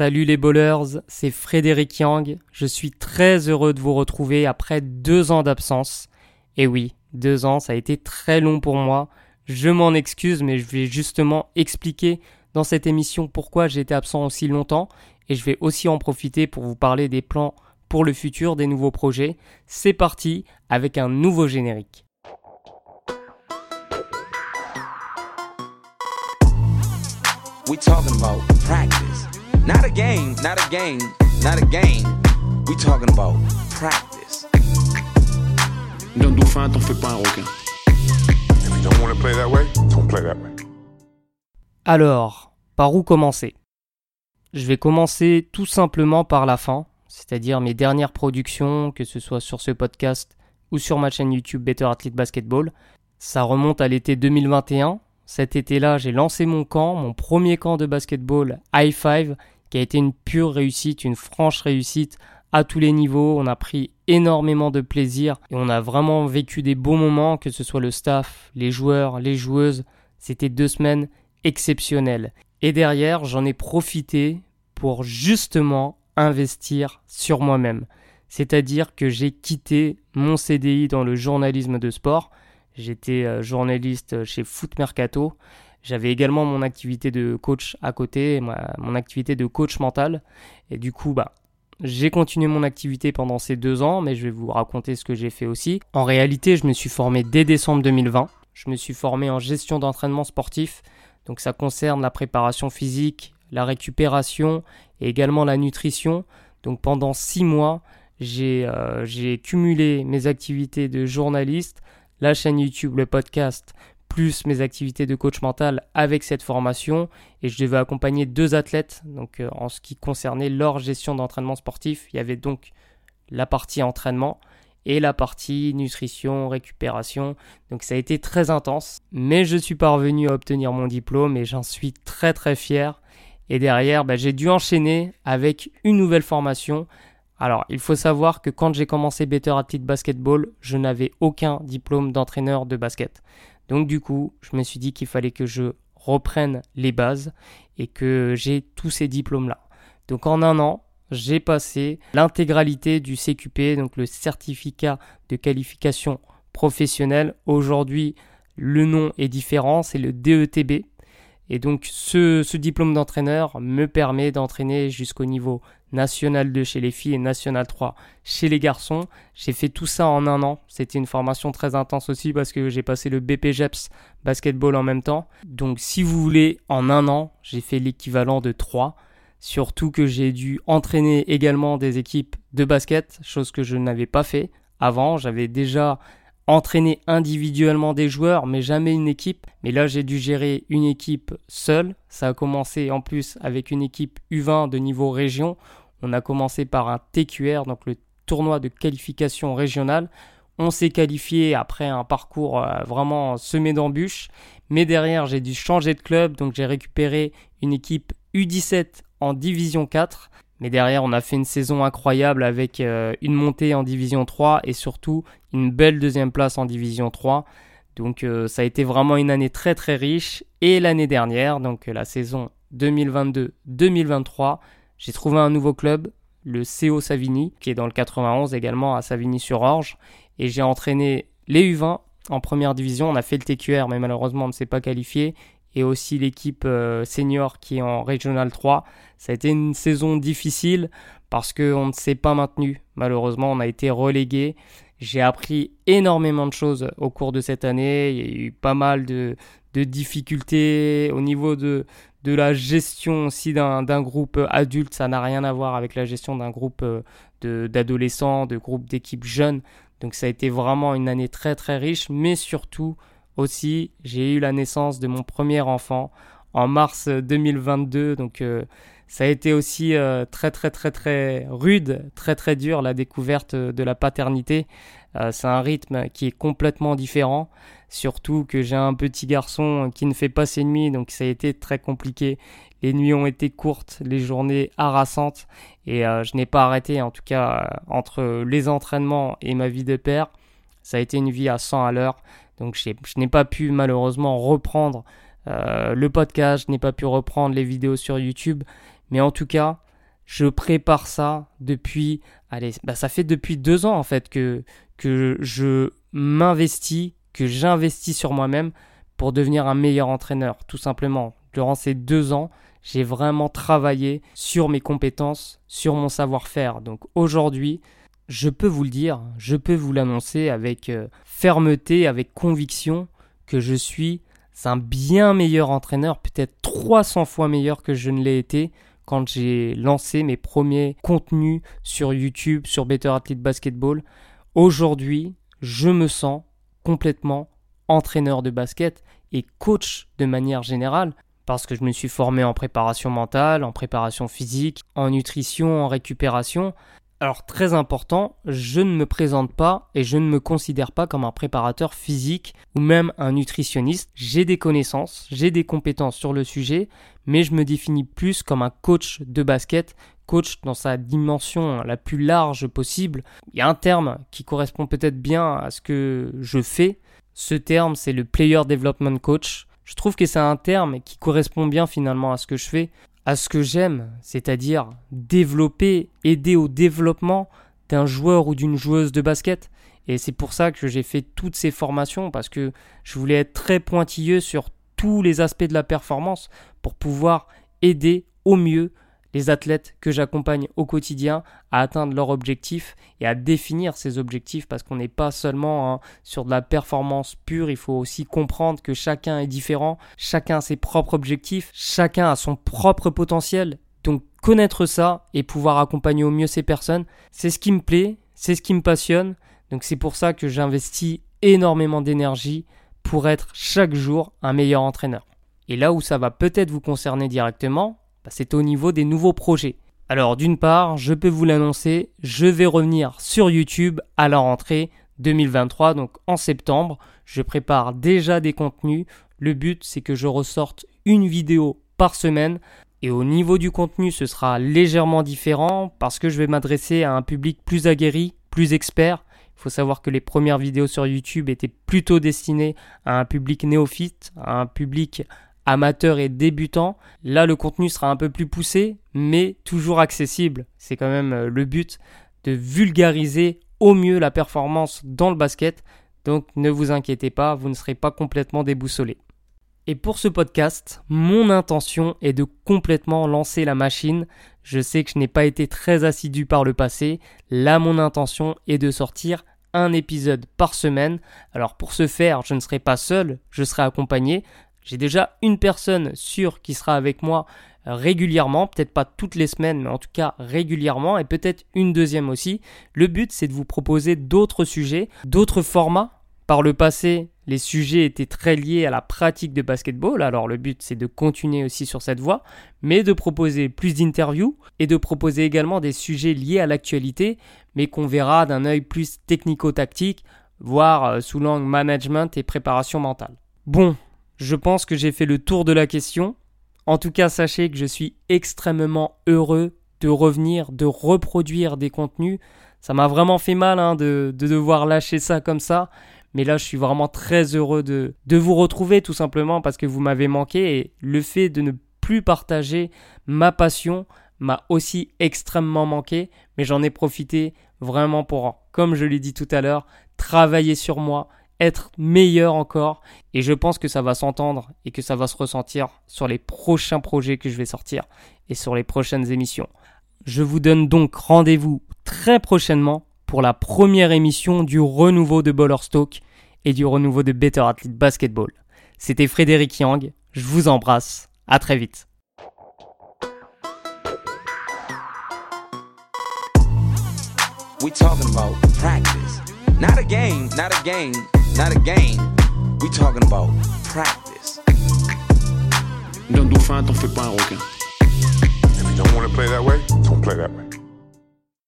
Salut les bowlers, c'est Frédéric Yang. Je suis très heureux de vous retrouver après deux ans d'absence. Et oui, deux ans, ça a été très long pour moi. Je m'en excuse, mais je vais justement expliquer dans cette émission pourquoi j'ai été absent aussi longtemps. Et je vais aussi en profiter pour vous parler des plans pour le futur, des nouveaux projets. C'est parti avec un nouveau générique. Not a game, not a game, not a game. We talking about practice. D'un dauphin, t'en fais pas un requin. If you don't want to play that way, don't play that way. Alors, par où commencer? Je vais commencer tout simplement par la fin, c'est-à-dire mes dernières productions, que ce soit sur ce podcast ou sur ma chaîne YouTube Better Athlete Basketball. Ça remonte à l'été 2021. Cet été-là, j'ai lancé mon camp, mon premier camp de basketball High Five, qui a été une pure réussite, une franche réussite à tous les niveaux. On a pris énormément de plaisir et on a vraiment vécu des beaux moments, que ce soit le staff, les joueurs, les joueuses. C'était deux semaines exceptionnelles. Et derrière, j'en ai profité pour justement investir sur moi-même. C'est-à-dire que j'ai quitté mon CDI dans le journalisme de sport. J'étais euh, journaliste chez Foot Mercato. J'avais également mon activité de coach à côté, mon activité de coach mental. Et du coup, bah, j'ai continué mon activité pendant ces deux ans, mais je vais vous raconter ce que j'ai fait aussi. En réalité, je me suis formé dès décembre 2020. Je me suis formé en gestion d'entraînement sportif. Donc ça concerne la préparation physique, la récupération et également la nutrition. Donc pendant six mois, j'ai euh, cumulé mes activités de journaliste, la chaîne YouTube, le podcast, plus mes activités de coach mental avec cette formation. Et je devais accompagner deux athlètes donc euh, en ce qui concernait leur gestion d'entraînement sportif. Il y avait donc la partie entraînement et la partie nutrition récupération. Donc ça a été très intense. Mais je suis parvenu à obtenir mon diplôme et j'en suis très très fier. Et derrière bah, j'ai dû enchaîner avec une nouvelle formation. Alors, il faut savoir que quand j'ai commencé Better Athlete Basketball, je n'avais aucun diplôme d'entraîneur de basket. Donc du coup, je me suis dit qu'il fallait que je reprenne les bases et que j'ai tous ces diplômes-là. Donc en un an, j'ai passé l'intégralité du CQP, donc le certificat de qualification professionnelle. Aujourd'hui, le nom est différent, c'est le DETB. Et donc ce, diplôme d'entraîneur me permet d'entraîner jusqu'au niveau national 2 chez les filles et national 3 chez les garçons. J'ai fait tout ça en un an. C'était une formation très intense aussi parce que j'ai passé le BPGEPS basketball en même temps. Donc si vous voulez, en un an, j'ai fait l'équivalent de 3. Surtout que j'ai dû entraîner également des équipes de basket, chose que je n'avais pas fait avant. J'avais déjà entraîner individuellement des joueurs, mais jamais une équipe. Mais là, j'ai dû gérer une équipe seule. Ça a commencé en plus avec une équipe U20 de niveau région. On a commencé par un TQR, donc le tournoi de qualification régionale. On s'est qualifié après un parcours euh, vraiment semé d'embûches. Mais derrière, j'ai dû changer de club, donc j'ai récupéré une équipe U17 en Division 4. Mais derrière, on a fait une saison incroyable avec euh, une montée en Division 3 et surtout une belle deuxième place en Division 3. Donc euh, ça a été vraiment une année très très riche. Et l'année dernière, donc la saison 2022-2023, j'ai trouvé un nouveau club, le CO Savigny, qui est dans le 91 également à Savigny-sur-Orge. Et j'ai entraîné les U20 en première division. On a fait le TQR, mais malheureusement on ne s'est pas qualifié et aussi l'équipe euh, senior qui est en Regional 3. Ça a été une saison difficile parce qu'on ne s'est pas maintenu. Malheureusement, on a été relégué. J'ai appris énormément de choses au cours de cette année. Il y a eu pas mal de, difficultés au niveau de, de la gestion aussi d'un groupe adulte. Ça n'a rien à voir avec la gestion d'un groupe euh, d'adolescents, de, de groupe d'équipes jeunes. Donc ça a été vraiment une année très très riche, mais surtout aussi, j'ai eu la naissance de mon premier enfant en mars 2022, donc euh, ça a été aussi euh, très très très très rude, très très dur la découverte de la paternité. C'est un rythme qui est complètement différent, surtout que j'ai un petit garçon qui ne fait pas ses nuits, donc ça a été très compliqué. Les nuits ont été courtes, les journées harassantes, et je n'ai pas arrêté, en tout cas entre les entraînements et ma vie de père. Ça a été une vie à 100 à l'heure. Donc je n'ai pas pu malheureusement reprendre euh, le podcast, je n'ai pas pu reprendre les vidéos sur YouTube. Mais en tout cas, Je prépare ça depuis, allez, bah ça fait depuis deux ans en fait que, que je m'investis, que j'investis sur moi-même pour devenir un meilleur entraîneur, tout simplement. Durant ces deux ans, j'ai vraiment travaillé sur mes compétences, sur mon savoir-faire. Donc aujourd'hui, je peux vous le dire, je peux vous l'annoncer avec euh, fermeté, avec conviction, que je suis un bien meilleur entraîneur, peut-être 300 fois meilleur que je ne l'ai été quand j'ai lancé mes premiers contenus sur YouTube, sur Better Athlete Basketball. Aujourd'hui, je me sens complètement entraîneur de basket et coach de manière générale parce que je me suis formé en préparation mentale, en préparation physique, en nutrition, en récupération. Alors très important, je ne me présente pas et je ne me considère pas comme un préparateur physique ou même un nutritionniste. J'ai des connaissances, j'ai des compétences sur le sujet, mais je me définis plus comme un coach de basket, coach dans sa dimension la plus large possible. Il y a un terme qui correspond peut-être bien à ce que je fais. Ce terme, c'est le Player Development Coach. Je trouve que c'est un terme qui correspond bien finalement à ce que je fais, à ce que j'aime, c'est-à-dire développer, aider au développement d'un joueur ou d'une joueuse de basket. Et c'est pour ça que j'ai fait toutes ces formations, parce que je voulais être très pointilleux sur tous les aspects de la performance pour pouvoir aider au mieux les athlètes que j'accompagne au quotidien à atteindre leurs objectifs et à définir ces objectifs parce qu'on n'est pas seulement hein, sur de la performance pure, il faut aussi comprendre que chacun est différent, chacun a ses propres objectifs, chacun a son propre potentiel. Donc connaître ça et pouvoir accompagner au mieux ces personnes, c'est ce qui me plaît, c'est ce qui me passionne. Donc c'est pour ça que j'investis énormément d'énergie pour être chaque jour un meilleur entraîneur. Et là où ça va peut-être vous concerner directement, bah, c'est au niveau des nouveaux projets. Alors d'une part, je peux vous l'annoncer, je vais revenir sur YouTube à la rentrée 2023, donc en septembre. Je prépare déjà des contenus. Le but, c'est que je ressorte une vidéo par semaine. Et au niveau du contenu, ce sera légèrement différent parce que je vais m'adresser à un public plus aguerri, plus expert. Il faut savoir que les premières vidéos sur YouTube étaient plutôt destinées à un public néophyte, à un public amateur et débutant. Là, le contenu sera un peu plus poussé, mais toujours accessible. C'est quand même euh, le but de vulgariser au mieux la performance dans le basket. Donc ne vous inquiétez pas, vous ne serez pas complètement déboussolé. Et pour ce podcast, mon intention est de complètement lancer la machine. Je sais que je n'ai pas été très assidu par le passé. Là, mon intention est de sortir un épisode par semaine. Alors pour ce faire, je ne serai pas seul, je serai accompagné. J'ai déjà une personne sûre qui sera avec moi régulièrement, peut-être pas toutes les semaines, mais en tout cas régulièrement, et peut-être une deuxième aussi. Le but, c'est de vous proposer d'autres sujets, d'autres formats. Par le passé, les sujets étaient très liés à la pratique de basketball, alors le but, c'est de continuer aussi sur cette voie, mais de proposer plus d'interviews et de proposer également des sujets liés à l'actualité, mais qu'on verra d'un œil plus technico-tactique, voire euh, sous l'angle management et préparation mentale. Bon, je pense que j'ai fait le tour de la question. En tout cas, sachez que je suis extrêmement heureux de revenir, de reproduire des contenus. Ça m'a vraiment fait mal hein, de, devoir lâcher ça comme ça. Mais là, je suis vraiment très heureux de, de vous retrouver tout simplement parce que vous m'avez manqué. Et le fait de ne plus partager ma passion m'a aussi extrêmement manqué. Mais j'en ai profité vraiment pour, comme je l'ai dit tout à l'heure, travailler sur moi, être meilleur encore. Et je pense que ça va s'entendre et que ça va se ressentir sur les prochains projets que je vais sortir et sur les prochaines émissions. Je vous donne donc rendez-vous très prochainement pour la première émission du renouveau de Ballerstock et du renouveau de Better Athlete Basketball. C'était Frédéric Yang, je vous embrasse, à très vite. Not a game. We talking about practice. D'un dauphin, t'en fais pas un requin. If you don't want to play that way, don't play that way.